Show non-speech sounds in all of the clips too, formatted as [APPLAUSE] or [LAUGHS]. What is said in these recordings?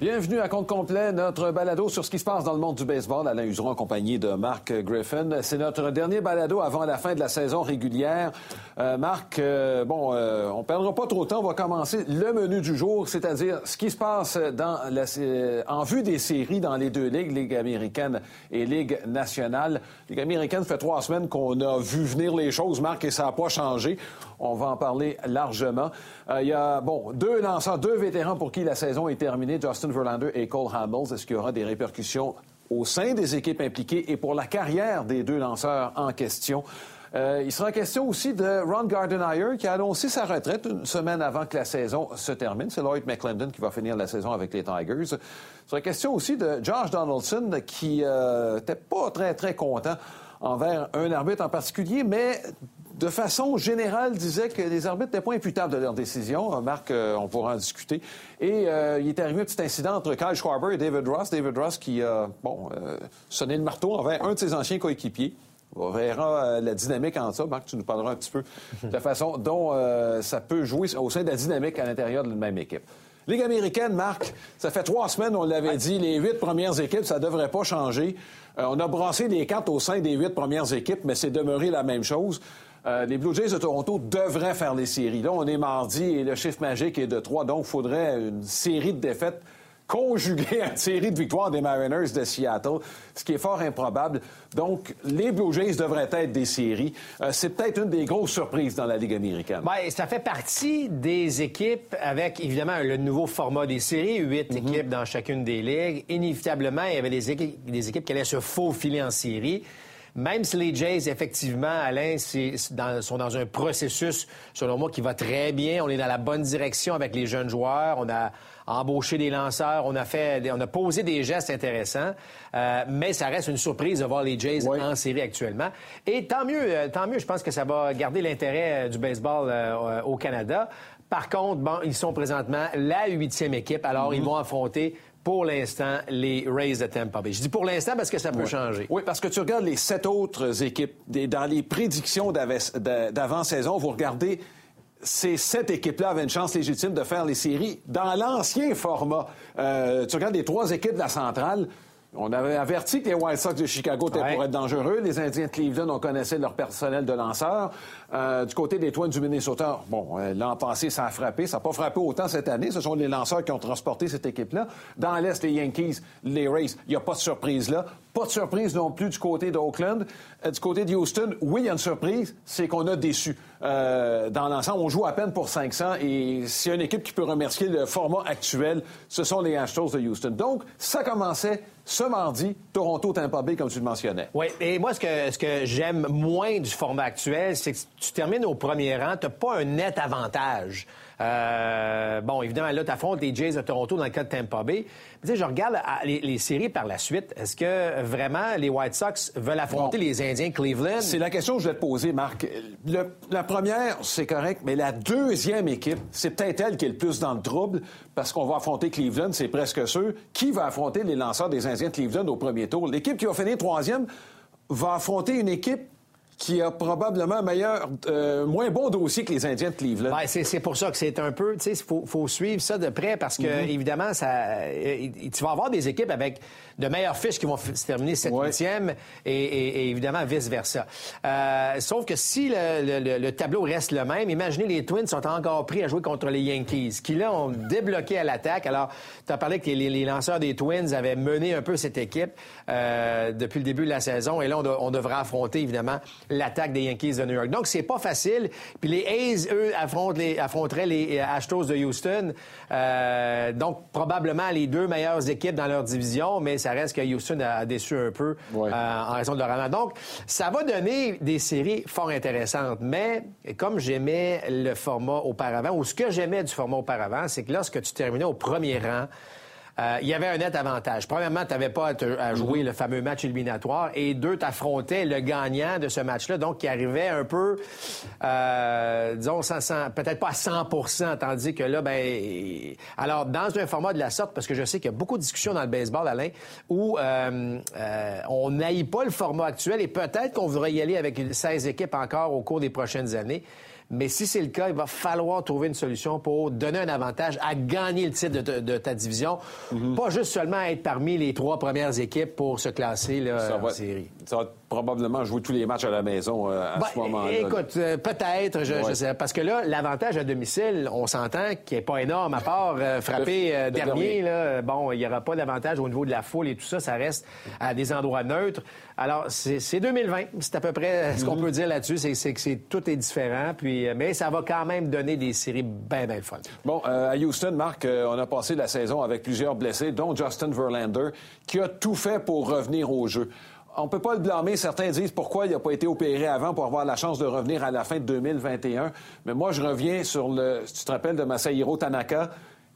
Bienvenue à compte complet, notre balado sur ce qui se passe dans le monde du baseball. Alain Useron en compagnie de Marc Griffin. C'est notre dernier balado avant la fin de la saison régulière. Euh, Marc, euh, bon, euh, on perdra pas trop de temps. On va commencer le menu du jour, c'est-à-dire ce qui se passe dans la, en vue des séries dans les deux ligues, Ligue américaine et Ligue nationale. Ligue américaine fait trois semaines qu'on a vu venir les choses, Marc, et ça n'a pas changé. On va en parler largement. Il y a, bon, deux lanceurs, deux vétérans pour qui la saison est terminée, Justin Verlander et Cole Hamels. Est-ce qu'il y aura des répercussions au sein des équipes impliquées et pour la carrière des deux lanceurs en question? Euh, il sera question aussi de Ron Gardenhire qui a annoncé sa retraite une semaine avant que la saison se termine. C'est Lloyd McClendon qui va finir la saison avec les Tigers. Il sera question aussi de Josh Donaldson qui n'était euh, pas très, très content envers un arbitre en particulier, mais de façon générale, disait que les arbitres n'étaient pas imputables de leurs décisions. Euh, Marc, euh, on pourra en discuter. Et euh, il est arrivé un petit incident entre Kyle Schwarber et David Ross. David Ross qui a, bon, sonné le marteau envers un de ses anciens coéquipiers. On verra la dynamique en ça. Marc, tu nous parleras un petit peu de la façon dont ça peut jouer au sein de la dynamique à l'intérieur de la même équipe. Ligue américaine, Marc, ça fait trois semaines, on l'avait dit, les huit premières équipes, ça ne devrait pas changer. on a brassé les cartes au sein des huit premières équipes, mais c'est demeuré la même chose. Euh, les Blue Jays de Toronto devraient faire les séries. Là, on est mardi et le chiffre magique est de 3, donc il faudrait une série de défaites conjuguée à une série de victoires des Mariners de Seattle, ce qui est fort improbable. Donc, les Blue Jays devraient être des séries. Euh, c'est peut-être une des grosses surprises dans la Ligue américaine. Bien, ça fait partie des équipes avec, évidemment, le nouveau format des séries, huit mhm. équipes dans chacune des ligues. Inévitablement, il y avait des équipes, des équipes qui allaient se faufiler en série. Même si les Jays, effectivement, Alain, sont dans un processus, selon moi, qui va très bien. On est dans la bonne direction avec les jeunes joueurs. On a embauché des lanceurs. On a fait, on a posé des gestes intéressants. Euh, mais ça reste une surprise de voir les Jays en série actuellement. Et tant mieux, euh, tant mieux. Je pense que ça va garder l'intérêt euh, du baseball au Canada. Par contre, bon, ils sont présentement la huitième équipe. Alors, ils mm-hmm. vont affronter pour l'instant, les Rays de Tampa Bay. Je dis pour l'instant parce que ça peut changer. Oui, parce que tu regardes les sept autres équipes, dans les prédictions d'avant-saison, vous regardez ces sept équipes-là avaient une chance légitime de faire les séries dans l'ancien format. Euh, tu regardes les trois équipes de la centrale, on avait averti que les White Sox de Chicago étaient pour être dangereux. Les Indiens de Cleveland, on connaissait leur personnel de lanceurs. Euh, du côté des Twins du Minnesota, bon, euh, l'an passé, ça a frappé. Ça n'a pas frappé autant cette année. Ce sont les lanceurs qui ont transporté cette équipe-là. Dans l'Est, les Yankees, les Rays, il n'y a pas de surprise là. Pas de surprise non plus du côté d'Oakland. Euh, du côté de Houston, oui, il y a une surprise, c'est qu'on a déçu. dans l'ensemble, on joue à peine pour 500 et s'il y a une équipe qui peut remercier le format actuel, ce sont les Astros de Houston. Donc, ça commençait ce mardi, Toronto-Tampa Bay, comme tu le mentionnais. Oui, et moi, ce que, ce que j'aime moins du format actuel, c'est que tu termines au premier rang, tu n'as pas un net avantage. Euh, bon, évidemment, là, tu affrontes les Jays de Toronto dans le cas de Tampa Bay. Tu sais, je regarde les, séries par la suite. Est-ce que vraiment les White Sox veulent affronter les Indiens Cleveland? C'est la question que je vais te poser, Marc. la première, c'est correct, mais la deuxième équipe, c'est peut-être elle qui est le plus dans le trouble parce qu'on va affronter Cleveland, c'est presque sûr. Qui va affronter les lanceurs des Indiens de Cleveland au premier tour? L'équipe qui va finir troisième va affronter une équipe qui a probablement un meilleur, euh, moins bon dossier que les Indiens de Cleveland. Ouais, c'est pour ça que c'est un peu, tu sais, il faut, suivre ça de près parce que, mm-hmm. évidemment, ça, euh, tu vas avoir des équipes avec de meilleures fiches qui vont se terminer 7 e et, évidemment vice-versa. Euh, sauf que si le, tableau reste le même, imaginez les Twins sont encore pris à jouer contre les Yankees, qui là ont [LAUGHS] débloqué à l'attaque. Alors, tu as parlé que les, lanceurs des Twins avaient mené un peu cette équipe depuis le début de la saison, et là, on, on devra affronter, évidemment, l'attaque des Yankees de New York. Donc, c'est pas facile. Puis les A's, eux, affronteraient les Astros de Houston. Euh, donc, probablement les deux meilleures équipes dans leur division, mais ça reste que Houston a, déçu un peu euh, en raison de leur rendement. Donc, ça va donner des séries fort intéressantes. Mais, comme j'aimais le format auparavant, ou ce que j'aimais du format auparavant, c'est que lorsque tu terminais au premier rang, euh, il y avait un net avantage. Premièrement, tu n'avais pas à, jouer le fameux match éliminatoire. Et deux, tu affrontais le gagnant de ce match-là, donc qui arrivait un peu, euh, disons, peut-être pas à 100% tandis que là, ben... Alors, dans un format de la sorte, parce que je sais qu'il y a beaucoup de discussions dans le baseball, Alain, où euh, on n'aille pas le format actuel et peut-être qu'on voudrait y aller avec 16 équipes encore au cours des prochaines années. Mais si c'est le cas, il va falloir trouver une solution pour donner un avantage à gagner le titre de, ta division. Mhm. Pas juste seulement être parmi les trois premières équipes pour se classer là, en série. Ça va probablement jouer tous les matchs à la maison euh, à ce ben, moment-là. Écoute, euh, peut-être, je, sais, parce que là, l'avantage à domicile, on s'entend qu'il n'est pas énorme, à part euh, frapper dernier. Là, bon, il n'y aura pas d'avantage au niveau de la foule et tout ça, ça reste à des endroits neutres. Alors, c'est 2020, c'est à peu près ce qu'on mhm. peut dire là-dessus, c'est que tout est différent, puis, mais ça va quand même donner des séries bien, bien fun. Bon, à Houston, Marc, on a passé la saison avec plusieurs blessés, dont Justin Verlander, qui a tout fait pour revenir au jeu on ne peut pas le blâmer. Certains disent pourquoi il n'a pas été opéré avant pour avoir la chance de revenir à la fin de 2021. Mais moi, je reviens sur le. tu te rappelles de Masahiro Tanaka,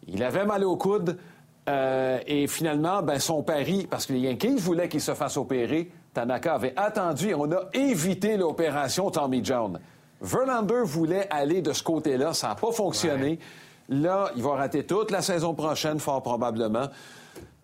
il avait mal au coude. Euh, et finalement, ben, son pari, parce que les Yankees voulaient qu'il se fasse opérer, Tanaka avait attendu et on a évité l'opération Tommy John. Verlander voulait aller de ce côté-là, ça n'a pas fonctionné. Là, il va rater toute la saison prochaine, fort probablement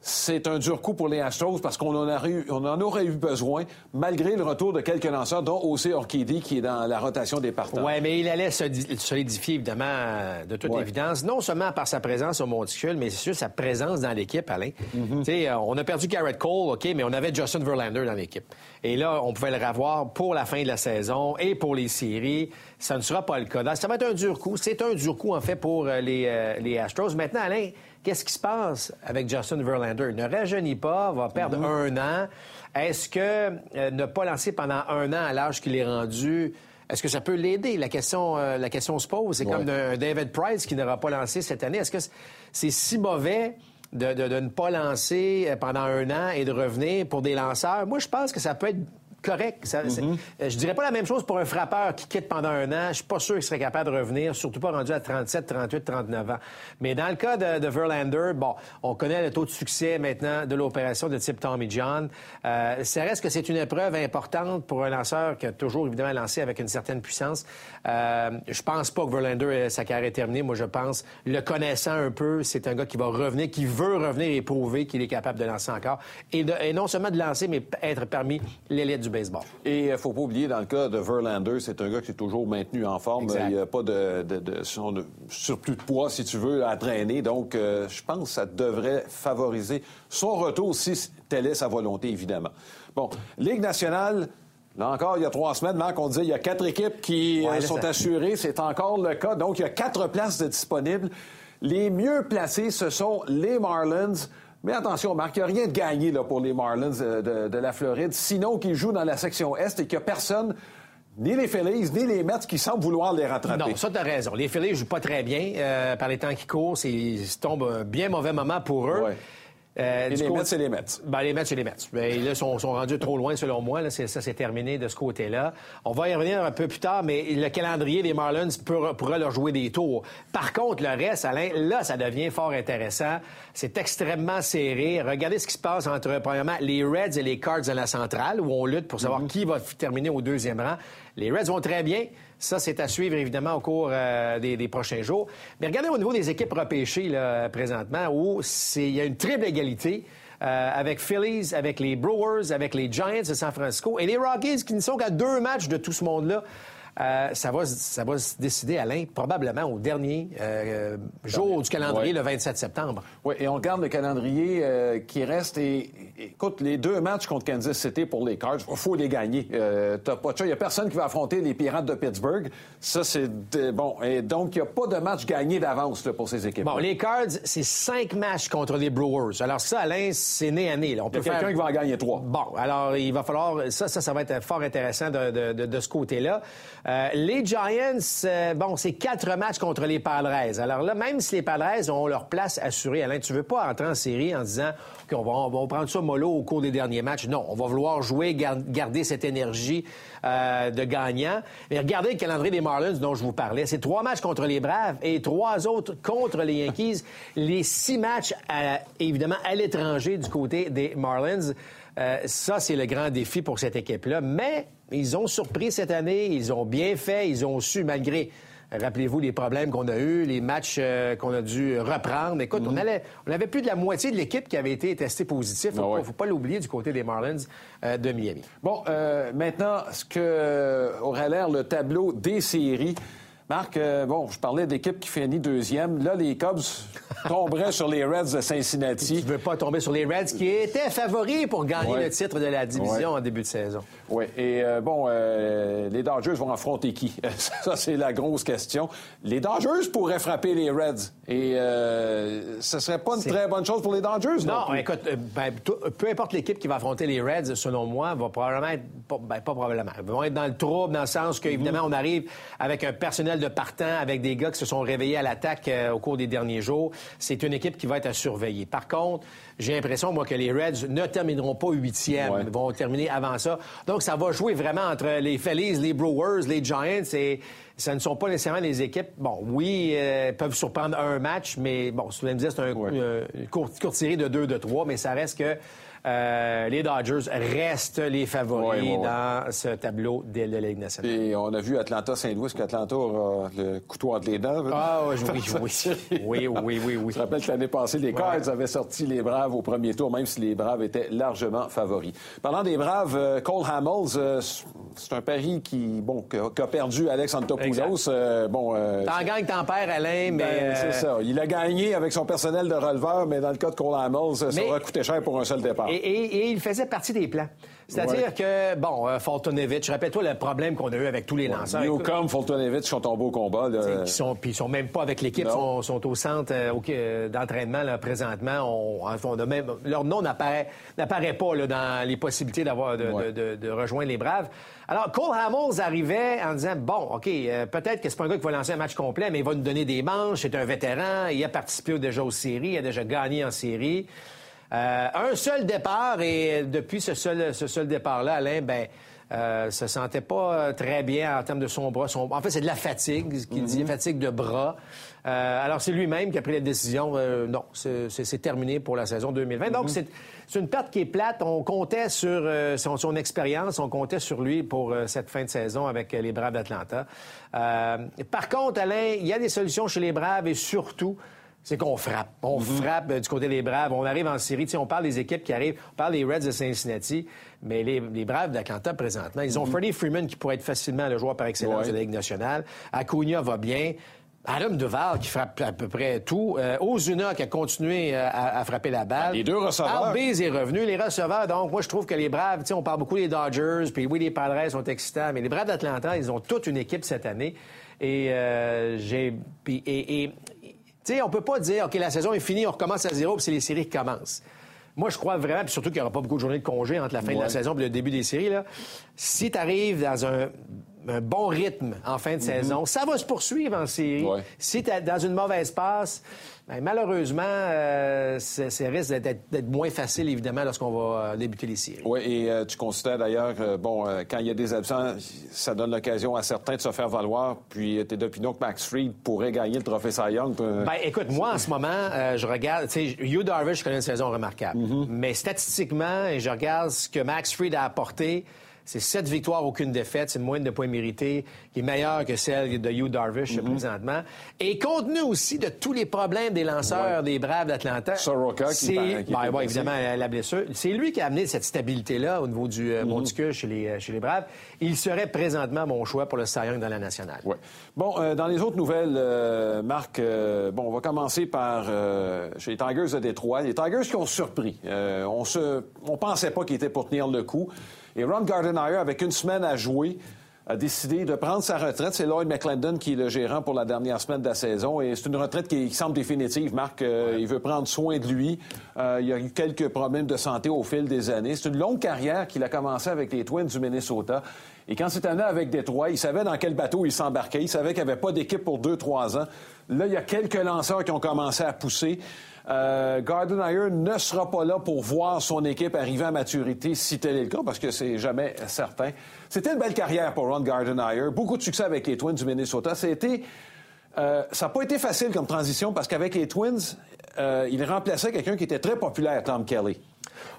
c'est un dur coup pour les Astros parce qu'on en, en, aurait eu besoin, malgré le retour de quelques lanceurs, dont aussi Orchidie, qui est dans la rotation des partants. Oui, mais il allait se solidifier, évidemment, de toute évidence, non seulement par sa présence au monticule, mais sur sa présence dans l'équipe, Alain. Tu sais, euh, On a perdu Garrett Cole, OK, mais on avait Justin Verlander dans l'équipe. Et là, on pouvait le revoir pour la fin de la saison et pour les séries. Ça ne sera pas le cas. Ça va être un dur coup. C'est un dur coup, en fait, pour euh, les, euh, les Astros. Maintenant, Alain, Qu'est-ce qui se passe avec Justin Verlander? Ne rajeunit pas, va perdre mm-hmm. un an. Est-ce que euh, ne pas lancer pendant un an à l'âge qu'il est rendu, est-ce que ça peut l'aider? La question, euh, la question se pose. C'est comme un David Price qui n'aura pas lancé cette année. Est-ce que c'est si mauvais de, de, ne pas lancer euh, pendant un an et de revenir pour des lanceurs? Moi, je pense que ça peut être correct. Ça, mm Je dirais pas la même chose pour un frappeur qui quitte pendant un an. Je suis pas sûr qu'il serait capable de revenir, surtout pas rendu à 37, 38, 39 ans. Mais dans le cas de, Verlander, bon, on connaît le taux de succès maintenant de l'opération de type Tommy John. Euh, ça reste que c'est une épreuve importante pour un lanceur qui a toujours évidemment lancé avec une certaine puissance? Euh, je pense pas que Verlander, sa carrière est terminée. Moi, je pense, le connaissant un peu, c'est un gars qui va revenir, qui veut revenir et prouver qu'il est capable de lancer encore. Et, et non seulement de lancer, mais être parmi l'élite du baseball. Et il ne faut pas oublier, dans le cas de Verlander, c'est un gars qui est toujours maintenu en forme. Il n'y a pas de, surplus de poids, si tu veux, à traîner. Donc, euh, je pense que ça devrait favoriser son retour si telle est sa volonté, évidemment. Bon, Ligue nationale, Là encore, il y a trois semaines, Marc, on disait qu'il y a quatre équipes qui euh, sont assurées. C'est encore le cas. Donc, il y a quatre places de disponibles. Les mieux placés, ce sont les Marlins. Mais attention, Marc, il n'y a rien de gagné là, pour les Marlins euh, de, la Floride, sinon qu'ils jouent dans la section Est et qu'il n'y a personne ni les Phillies, ni les Mets qui semblent vouloir les rattraper. Non, ça, t'as raison. Les Phillies jouent pas très bien euh, par les temps qui courent. Ils tombent un bien mauvais moment pour eux. Euh, les Mets, c'est les Mets. Ben, les Mets, c'est les Mets. Ben, là, ils sont, rendus trop loin, selon moi. Là, ça, c'est terminé de ce côté-là. On va y revenir un peu plus tard, mais le calendrier des Marlins pourra, leur jouer des tours. Par contre, le reste, Alain, là, ça devient fort intéressant. C'est extrêmement serré. Regardez ce qui se passe entre, premièrement, les Reds et les Cards à la centrale, où on lutte pour savoir mm-hmm. qui va terminer au deuxième rang. Les Reds vont très bien. Ça, c'est à suivre, évidemment, au cours euh, des, prochains jours. Mais regardez au niveau des équipes repêchées, là, présentement, où il y a une triple égalité. Euh, avec Phillies, avec les Brewers, avec les Giants de San Francisco et les Rockies qui ne sont qu'à deux matchs de tout ce monde-là. Euh, ça, va, ça va se décider, Alain, probablement au dernier euh, jour du calendrier, le 27 septembre. Oui, et on regarde le calendrier euh, qui reste. Et, écoute, les deux matchs contre Kansas City pour les Cards, il faut les gagner. T'as pas Il n'y a personne qui va affronter les Pirates de Pittsburgh. Ça, c'est bon. Et donc, il n'y a pas de match gagné d'avance pour ces équipes. Bon, les Cards, c'est cinq matchs contre les Brewers. Alors, ça, Alain, c'est né à nez. On peut quelqu'un qui va en gagner trois. Bon, alors, il va falloir. Ça, ça, ça va être fort intéressant de, de, de ce côté-là. Euh, les Giants, euh, bon, c'est quatre matchs contre les Padres. Alors là, même si les Padres ont leur place assurée, Alain, tu veux pas entrer en série en disant qu'on va, on va prendre ça mollo au cours des derniers matchs? Non, on va vouloir jouer, garder cette énergie euh, de gagnant. Mais regardez le calendrier des Marlins dont je vous parlais. C'est trois matchs contre les Braves et trois autres contre les Yankees. les six matchs, évidemment, à l'étranger du côté des Marlins. ça, c'est le grand défi pour cette équipe-là. Mais ils ont surpris cette année, ils ont bien fait, ils ont su, malgré Rappelez-vous les problèmes qu'on a eus, les matchs euh, qu'on a dû reprendre. Écoute, on, mhm. allait, on avait plus de la moitié de l'équipe qui avait été testée positive. Il ne ah faut, pas l'oublier du côté des Marlins euh, de Miami. Bon, euh, maintenant, ce que aurait l'air le tableau des séries. Marc, euh, bon, je parlais d'équipe qui finit deuxième. Là, les Cubs [LAUGHS] tomberaient sur les Reds de Cincinnati. Tu veux pas tomber sur les Reds qui étaient favoris pour gagner le titre de la division en début de saison. Oui, et euh, bon, euh, les Dodgers vont affronter qui? [LAUGHS] Ça, c'est la grosse question. Les Dodgers pourraient frapper les Reds. Et ce serait pas une très bonne chose pour les Dodgers, non? Non, écoute, ben, peu importe l'équipe qui va affronter les Reds, selon moi, va probablement être, ben, pas probablement, vont être dans le trouble, dans le sens qu'évidemment, mm-hmm. on arrive avec un personnel de partant avec des gars qui se sont réveillés à l'attaque euh, au cours des derniers jours. C'est une équipe qui va être à surveiller. Par contre, j'ai l'impression, moi, que les Reds ne termineront pas huitième. Ils vont terminer avant ça. Donc, ça va jouer vraiment entre les Phillies, les Brewers, les Giants et ça ne sont pas nécessairement les équipes. Bon, oui, euh, peuvent surprendre un match, mais bon, si vous me dire, c'est un, une courte, série de deux, de trois, mais ça reste que euh, les Dodgers restent les favoris dans ce tableau de la Ligue nationale. Et on a vu Atlanta-Saint-Louis qu'Atlanta aura le couteau entre les dents. Ah [LAUGHS] oui, oui, oui. oui, oui, oui, Je rappelle que l'année passée, les Cards avaient sorti les Braves au premier tour, même si les Braves étaient largement favoris. Parlant des Braves, euh, Cole Hamels, euh, c'est un pari qui, bon, qu'a perdu Alex Antopoulos. bon, t'en gagnes, t'en perds, Alain, mais... Ben, c'est ça. Il a gagné avec son personnel de releveur, mais dans le cas de Cole Hamels, ça aurait coûté cher pour un seul départ. Et, il faisait partie des plans. C'est-à-dire que, bon, euh, Foltonevich, rappelle-toi le problème qu'on a eu avec tous les lanceurs. Newcomb, Foltonevich sont tombés au combat. Là. Qui sont, puis ils sont même pas avec l'équipe, sont, sont au centre euh, euh, d'entraînement présentement. On, on même, leur nom n'apparaît, pas là, dans les possibilités d'avoir de, de, rejoindre les Braves. Alors, Cole Hamels arrivait en disant, bon, OK, peut-être que c'est pas un gars qui va lancer un match complet, mais il va nous donner des manches, c'est un vétéran, il a participé déjà aux séries, il a déjà gagné en série. Euh, un seul départ et depuis ce seul, ce seul départ-là, Alain, ben, euh, se sentait pas très bien en termes de son bras. En fait, c'est de la fatigue, ce qu'il dit, mhm. fatigue de bras. Euh, alors, c'est lui-même qui a pris la décision. Euh, non, c'est terminé pour la saison 2020. Donc, mhm. c'est une perte qui est plate. On comptait sur son, son, expérience, on comptait sur lui pour cette fin de saison avec les Braves d'Atlanta. par contre, Alain, il y a des solutions chez les Braves et surtout, c'est qu'on frappe. On mhm. frappe euh, du côté des Braves. On arrive en série. on parle des équipes qui arrivent. On parle des Reds de Cincinnati. Mais les, Braves d'Atlanta, présentement, ils ont mhm. Freddie Freeman qui pourrait être facilement le joueur par excellence de la Ligue nationale. Acuna va bien. Adam Duval qui frappe à peu près tout. Euh, Ozuna qui a continué euh, à, frapper la balle. Les deux receveurs. Albiz est revenu. Les receveurs, donc moi je trouve que les Braves, on parle beaucoup des Dodgers, puis oui, les Padres sont excitants, mais les Braves d'Atlanta, ils ont toute une équipe cette année. Et j'ai... Et, et, tu sais, on peut pas dire, OK, la saison est finie, on recommence à zéro, puis c'est les séries qui commencent. Moi, je crois vraiment, puis surtout qu'il n'y aura pas beaucoup de journées de congé entre la fin de la saison et le début des séries, là. Si tu arrives dans un un bon rythme en fin de mhm. saison. Ça va se poursuivre en série. Si tu es dans une mauvaise passe, ben, malheureusement, euh, ça, risque d'être moins facile, évidemment, lorsqu'on va euh, débuter les séries. Oui, et euh, tu considères d'ailleurs, bon, quand il y a des absents, ça donne l'occasion à certains de se faire valoir. Puis tu es d'opinion que Max Fried pourrait gagner le trophée Cy Young. Ben, écoute, moi, en ce moment, je regarde, tu sais, Hugh Darvish connaît une saison remarquable. Mhm. Mais statistiquement, je regarde ce que Max Fried a apporté. C'est sept victoires, aucune défaite. C'est une moyenne de points mérités qui est meilleure que celle de Hugh Darvish mm-hmm. présentement. Et compte tenu aussi de tous les problèmes des lanceurs des Braves d'Atlanta. Soroka qui, qui ben, ouais, évidemment, la blessure. C'est lui qui a amené cette stabilité-là au niveau du euh, chez les, euh, chez les Braves. Il serait présentement mon choix pour le Cy Young dans la nationale. Ouais. Bon, euh, dans les autres nouvelles, euh, Marc, bon, on va commencer par chez les Tigers de Détroit. Les Tigers qui ont surpris. on se, on pensait pas qu'ils étaient pour tenir le coup. Et Ron Gardenhire, avec une semaine à jouer, a décidé de prendre sa retraite. C'est Lloyd McClendon qui est le gérant pour la dernière semaine de la saison. Et c'est une retraite qui semble définitive. Marc, euh, il veut prendre soin de lui. Euh, il a eu quelques problèmes de santé au fil des années. C'est une longue carrière qu'il a commencé avec les Twins du Minnesota. Et quand c'est année avec Détroit, il savait dans quel bateau il s'embarquait. Il savait qu'il n'y avait pas d'équipe pour deux, trois ans. Là, il y a quelques lanceurs qui ont commencé à pousser. Euh, Gardenhire ne sera pas là pour voir son équipe arriver à maturité si tel est le cas, parce que c'est jamais certain. C'était une belle carrière pour Ron Gardenhire. Beaucoup de succès avec les Twins du Minnesota. Euh, ça n'a pas été facile comme transition parce qu'avec les Twins, euh, il remplaçait quelqu'un qui était très populaire, Tom Kelly.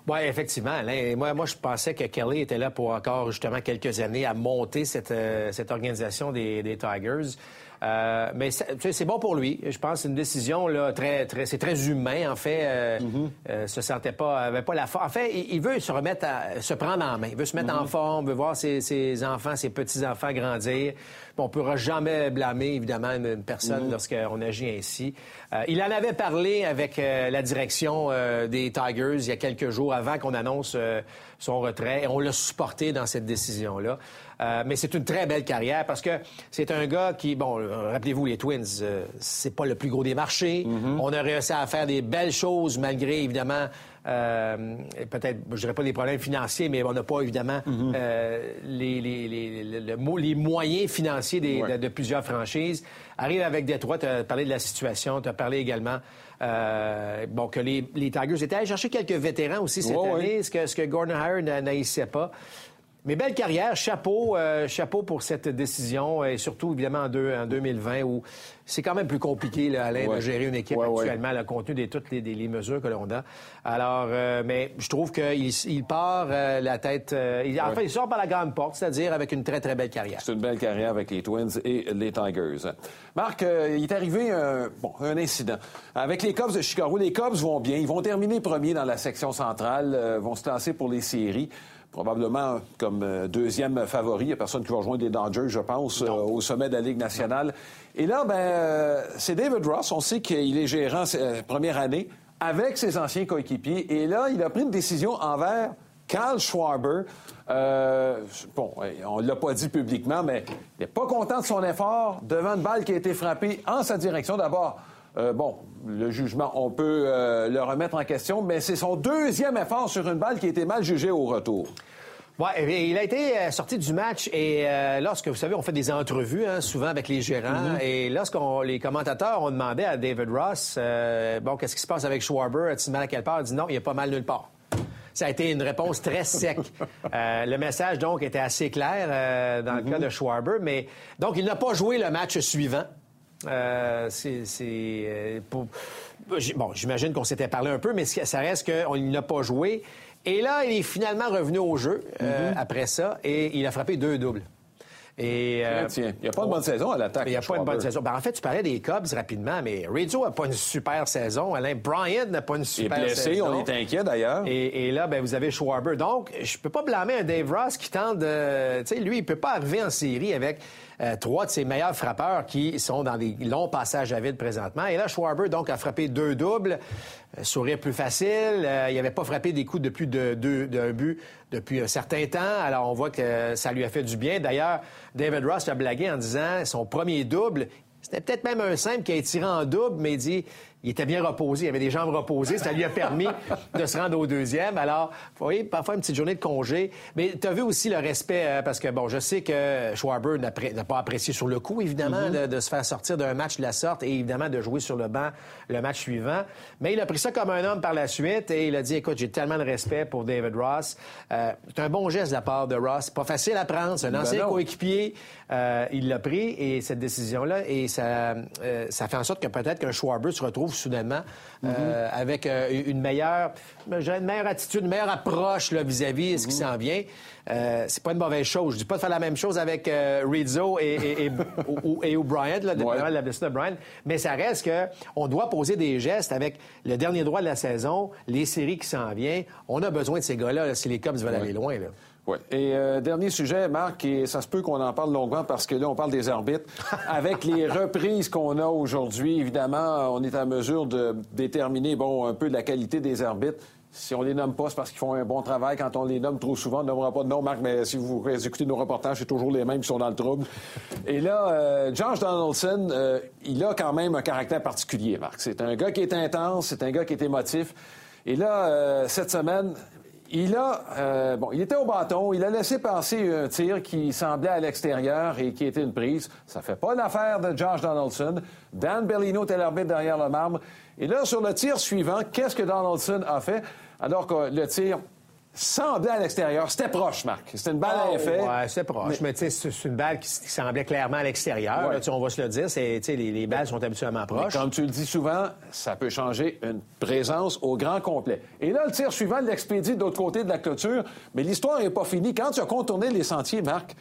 Oui, effectivement. Moi, moi, je pensais que Kelly était là pour encore justement quelques années à monter cette, euh, cette organisation des, des Tigers. Euh, mais c'est bon pour lui. Je pense que c'est une décision là, très, très, c'est très humain en fait. Euh, mm-hmm. se sentait pas, avait pas la force. En fait, il, veut se remettre, à, se prendre en main. Il veut se mettre en mm-hmm. forme, veut voir ses, ses enfants, ses petits enfants grandir. On ne pourra jamais blâmer, évidemment, une, personne mm-hmm. lorsqu'on agit ainsi. Euh, il en avait parlé avec euh, la direction des Tigers il y a quelques jours avant qu'on annonce son retrait et on l'a supporté dans cette décision-là. mais c'est une très belle carrière parce que c'est un gars qui, bon, rappelez-vous, les Twins, c'est pas le plus gros des marchés. Mm-hmm. On a réussi à faire des belles choses malgré, évidemment, euh, peut-être, je dirais pas des problèmes financiers, mais on n'a pas évidemment mhm. euh, les, les, les, les, moyens financiers de, plusieurs franchises. Arrive avec Détroit, tu as parlé de la situation, tu as parlé également euh, bon, que les, Tigers étaient allés chercher quelques vétérans aussi cette année, ce, que, ce que Gordon Hire n'haïssait pas. Mais belle carrière, chapeau, euh, chapeau pour cette décision et surtout évidemment en, deux, en 2020 où c'est quand même plus compliqué, là, Alain, de gérer une équipe actuellement, le contenu de toutes les, mesures que l'on a. Alors, euh, mais je trouve qu'il il part euh, la tête. il, enfin, il sort par la grande porte, c'est-à-dire avec une très très belle carrière. C'est une belle carrière avec les Twins et les Tigers. Marc, il est arrivé un, bon, un incident avec les Cubs de Chicago. Les Cubs vont bien, ils vont terminer premier dans la section centrale, vont se lancer pour les séries probablement comme euh, deuxième favori. Il n'y a personne qui va rejoindre les Dodgers, je pense, euh, au sommet de la Ligue nationale. Et là, ben, euh, c'est David Ross. On sait qu'il est gérant première année avec ses anciens coéquipiers. Et là, il a pris une décision envers Carl Schwarber. bon, on ne l'a pas dit publiquement, mais il n'est pas content de son effort devant une balle qui a été frappée en sa direction. D'abord, bon, le jugement, on peut le remettre en question, mais c'est son deuxième effort sur une balle qui a été mal jugée au retour. Oui, il a été euh, sorti du match et euh, lorsque, vous savez, on fait des entrevues hein, souvent avec les gérants mm-hmm. et lorsque les commentateurs ont demandé à David Ross, euh, bon, qu'est-ce qui se passe avec Schwarber, as-tu mal à quelle part? Il dit non, il n'y a pas mal nulle part. Ça a été une réponse très sec. [LAUGHS] le message, donc, était assez clair dans le cas mm-hmm. de Schwarber, mais donc, il n'a pas joué le match suivant. C'est pour... Bon, j'imagine qu'on s'était parlé un peu, mais ça reste qu'il n'a pas joué. Et là, il est finalement revenu au jeu euh, mhm. après ça et il a frappé deux doubles. Et, euh, il n'y a pas de bonne saison à l'attaque. Il n'y a pas de bonne saison. Ben, en fait, tu parlais des Cubs rapidement, mais Rizzo n'a pas une super saison. Alain Bryant n'a pas une super il est blessé, on est inquiet d'ailleurs. Et, là, ben, vous avez Schwarber. Donc, je peux pas blâmer un Dave Ross qui tente de. Tu sais, lui, il peut pas arriver en série avec euh, trois de ses meilleurs frappeurs qui sont dans des longs passages à vide présentement. Et là, Schwarber, donc, a frappé deux doubles. Euh, sourire plus facile. Euh, il n'avait pas frappé des coups de plus de deux d'un but depuis un certain temps. Alors, on voit que ça lui a fait du bien. D'ailleurs, David Ross a blagué en disant son premier double, c'était peut-être même un simple qui a tiré en double, mais il dit il était bien reposé, il avait des jambes reposées, ça lui a permis [LAUGHS] de se rendre au deuxième. Alors, vous voyez, parfois une petite journée de congé. Mais tu as vu aussi le respect, euh, parce que, bon, je sais que Schwarber n'a pas apprécié sur le coup, évidemment, mm-hmm. de, se faire sortir d'un match de la sorte et évidemment de jouer sur le banc le match suivant. Mais il a pris ça comme un homme par la suite et il a dit, écoute, j'ai tellement de respect pour David Ross. Euh, c'est un bon geste de la part de Ross. Pas facile à prendre, c'est un ben ancien coéquipier. Euh, il l'a pris et cette décision-là, et ça, ça fait en sorte que peut-être qu'un Schwarber se retrouve soudainement euh, avec euh, une meilleure, une meilleure attitude, une meilleure approche vis-à-vis de ce qui s'en vient. Euh, c'est pas une mauvaise chose. Je dis pas de faire la même chose avec Rizzo et, et, et, [LAUGHS] ou, Bryant, là, de, la blessure de Bryant, mais ça reste que on doit poser des gestes avec le dernier droit de la saison, les séries qui s'en viennent. On a besoin de ces gars-là si les Cubs veulent aller loin. Là. Oui. Et euh, dernier sujet, Marc, et ça se peut qu'on en parle longuement parce que là, on parle des arbitres. [LAUGHS] Avec les reprises qu'on a aujourd'hui, évidemment, on est à mesure de déterminer, bon, un peu la qualité des arbitres. Si on les nomme pas, c'est parce qu'ils font un bon travail. Quand on les nomme trop souvent, on nommera pas de nom, Marc, mais si vous écoutez nos reportages, c'est toujours les mêmes qui sont dans le trouble. Et là, euh, Josh Donaldson, euh, il a quand même un caractère particulier, Marc. C'est un gars qui est intense, c'est un gars qui est émotif. Et là, cette semaine, il a, euh, bon, il était au bâton, il a laissé passer un tir qui semblait à l'extérieur et qui était une prise. Ça fait pas l'affaire de Josh Donaldson. Dan Bellino était l'arbitre derrière le marbre. Et là, sur le tir suivant, qu'est-ce que Donaldson a fait? Alors que le tir semblait à l'extérieur. C'était proche, Marc. C'était une balle à ah, effet. Oui, c'était proche. Mais, c'est une balle qui, semblait clairement à l'extérieur. on va se le dire. Les, les balles sont habituellement proches. comme tu le dis souvent, ça peut changer une présence au grand complet. Et là, le tir suivant l'expédie de l'autre côté de la clôture. Mais l'histoire n'est pas finie. Quand tu as contourné les sentiers, Marc,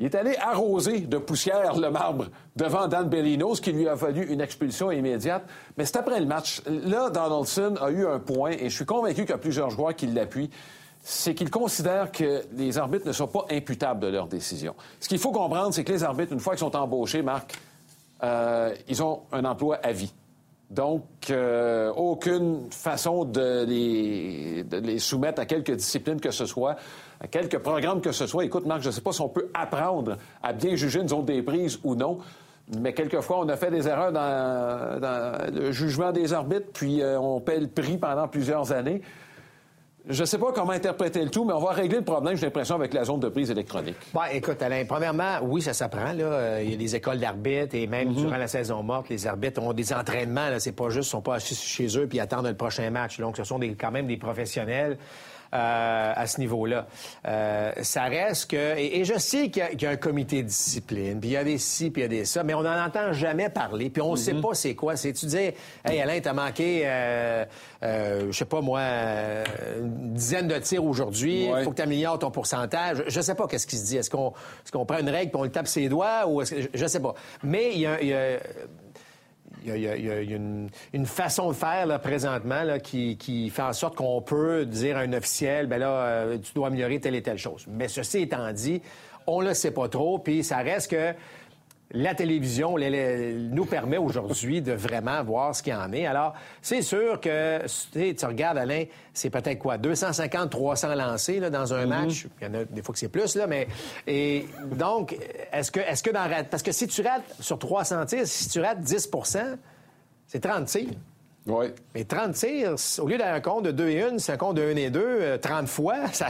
Il est allé arroser de poussière le marbre devant Dan Bellino, ce qui lui a valu une expulsion immédiate. Mais c'est après le match. Là, Donaldson a eu un point, et je suis convaincu qu'il y a plusieurs joueurs qui l'appuient c'est qu'il considère que les arbitres ne sont pas imputables de leurs décisions. Ce qu'il faut comprendre, c'est que les arbitres, une fois qu'ils sont embauchés, Marc, euh, ils ont un emploi à vie. Donc, euh, aucune façon de les, de les, soumettre à quelque discipline que ce soit, quelque programme que ce soit. Écoute, Marc, je ne sais pas si on peut apprendre à bien juger une zone des prises ou non, mais quelquefois, on a fait des erreurs dans, dans le jugement des arbitres, puis euh, on paie le prix pendant plusieurs années. Je ne sais pas comment interpréter le tout, mais on va régler le problème, j'ai l'impression, avec la zone de prise électronique. Bon, écoute, Alain, premièrement, oui, ça s'apprend. Là. Euh, il y a des écoles d'arbitres et même mhm. durant la saison morte, les arbitres ont des entraînements. C'est pas juste, ils sont pas assis chez eux puis attendent le prochain match. Donc, ce sont des, quand même des professionnels. Euh, à ce niveau-là. Euh, ça reste que... Et, je sais qu'il y, a un comité de discipline, puis il y a des ci, puis il y a des ça, mais on n'en entend jamais parler, puis on ne sait mhm. pas c'est quoi. C'est tu dis, hey Alain, t'as manqué, euh, euh, je sais pas moi, une dizaine de tirs aujourd'hui, il faut que tu améliores ton pourcentage. Je sais pas qu'est-ce qui se dit. Est-ce qu'on est qu'on prend une règle puis on le tape ses doigts ou est-ce que... Je sais pas. Mais il y a, il y a il y a, une, façon de faire là, présentement là, qui, fait en sorte qu'on peut dire à un officiel, ben là, euh, tu dois améliorer telle et telle chose. Mais ceci étant dit, on le sait pas trop, puis ça reste que la télévision nous permet aujourd'hui de vraiment voir ce qu'il y en est. Alors, c'est sûr que, tu regardes, Alain, c'est peut-être quoi, 250, 300 lancés là, dans un mm-hmm. match. Il y en a des fois que c'est plus, là, mais... Et donc, est-ce que, est-ce que dans... Parce que si tu rates sur 300 tirs, si tu rates 10% c'est 30 tirs. Oui. Mais 30 tirs, au lieu d'un compte de 2 et 1, c'est un compte de 1 et 2, 30 euh, fois, [LAUGHS] ça,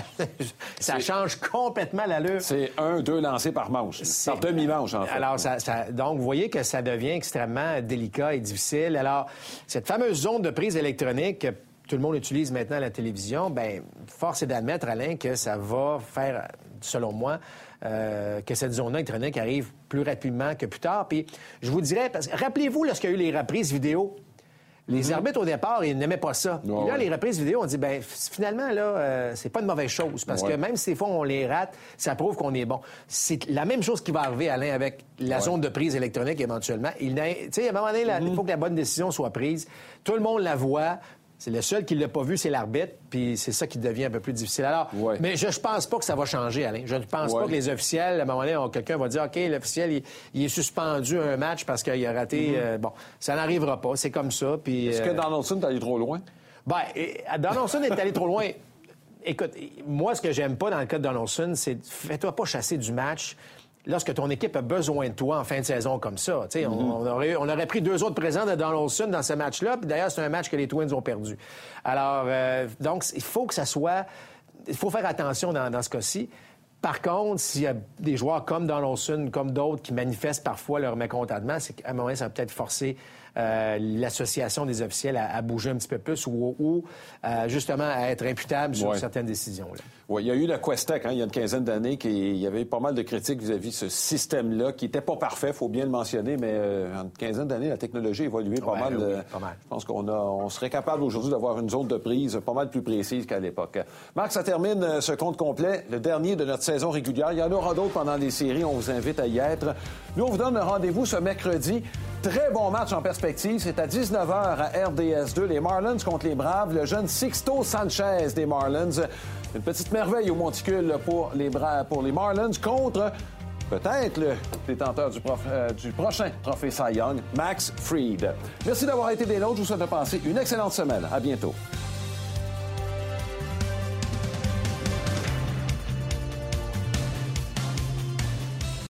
ça change complètement l'allure. C'est un, deux lancés par manche, par demi-manche, en fait. Alors, ça, donc, vous voyez que ça devient extrêmement délicat et difficile. Alors, cette fameuse zone de prise électronique que tout le monde utilise maintenant à la télévision, ben force est d'admettre, Alain, que ça va faire, selon moi, euh, que cette zone électronique arrive plus rapidement que plus tard. Puis, je vous dirais, parce rappelez-vous lorsqu'il y a eu les reprises vidéo les mhm. arbitres, au départ, ils n'aimaient pas ça. là, les reprises vidéo, on dit, ben finalement, là, euh, c'est pas une mauvaise chose. Parce que même si des fois on les rate, ça prouve qu'on est bon. C'est la même chose qui va arriver, Alain, avec la zone de prise électronique éventuellement. Il, à un moment donné, il mhm. faut que la bonne décision soit prise. Tout le monde la voit. C'est le seul qui ne l'a pas vu, c'est l'arbitre, puis c'est ça qui devient un peu plus difficile. Alors, mais je ne pense pas que ça va changer, Alain. Je ne pense pas que les officiels, à un moment donné, quelqu'un va dire, OK, l'officiel, il, est suspendu un match parce qu'il a raté. Mm-hmm. Euh, bon, ça n'arrivera pas, c'est comme ça. Puis, Est-ce que euh, Donaldson est allé trop loin? Ben, Donaldson est allé trop loin. Écoute, moi, ce que j'aime pas dans le cas de Donaldson, c'est fais-toi pas chasser du match lorsque ton équipe a besoin de toi en fin de saison comme ça. on, aurait, on, aurait, pris deux autres présents de Donaldson dans ce match-là, d'ailleurs, c'est un match que les Twins ont perdu. Alors, euh, donc, il faut que ça soit... Il faut faire attention dans, dans ce cas-ci. Par contre, s'il y a des joueurs comme Donaldson, comme d'autres, qui manifestent parfois leur mécontentement, c'est qu'à un moment, ça va peut-être forcer euh, l'association des officiels à, bouger un petit peu plus ou, euh, justement à être imputable sur certaines décisions. Oui, il y a eu la Questec, hein, il y a une quinzaine d'années, qu'il y avait pas mal de critiques vis-à-vis de ce système-là, qui n'était pas parfait, il faut bien le mentionner, mais euh, en une quinzaine d'années, la technologie a évolué pas, mal, Je pense qu'on on serait capable aujourd'hui d'avoir une zone de prise pas mal plus précise qu'à l'époque. Marc, ça termine ce compte complet, le dernier de notre saison régulière. Il y en aura d'autres pendant les séries, on vous invite à y être. Nous, on vous donne un rendez-vous ce mercredi. Très bon match en perspective. C'est à 19h à RDS2. Les Marlins contre les Braves. Le jeune Sixto Sanchez des Marlins. Une petite merveille au monticule pour les, pour les Marlins contre peut-être le détenteur du, euh, du, prochain trophée Cy Young, Max Fried. Merci d'avoir été des nôtres. Je vous souhaite de passer une excellente semaine. À bientôt.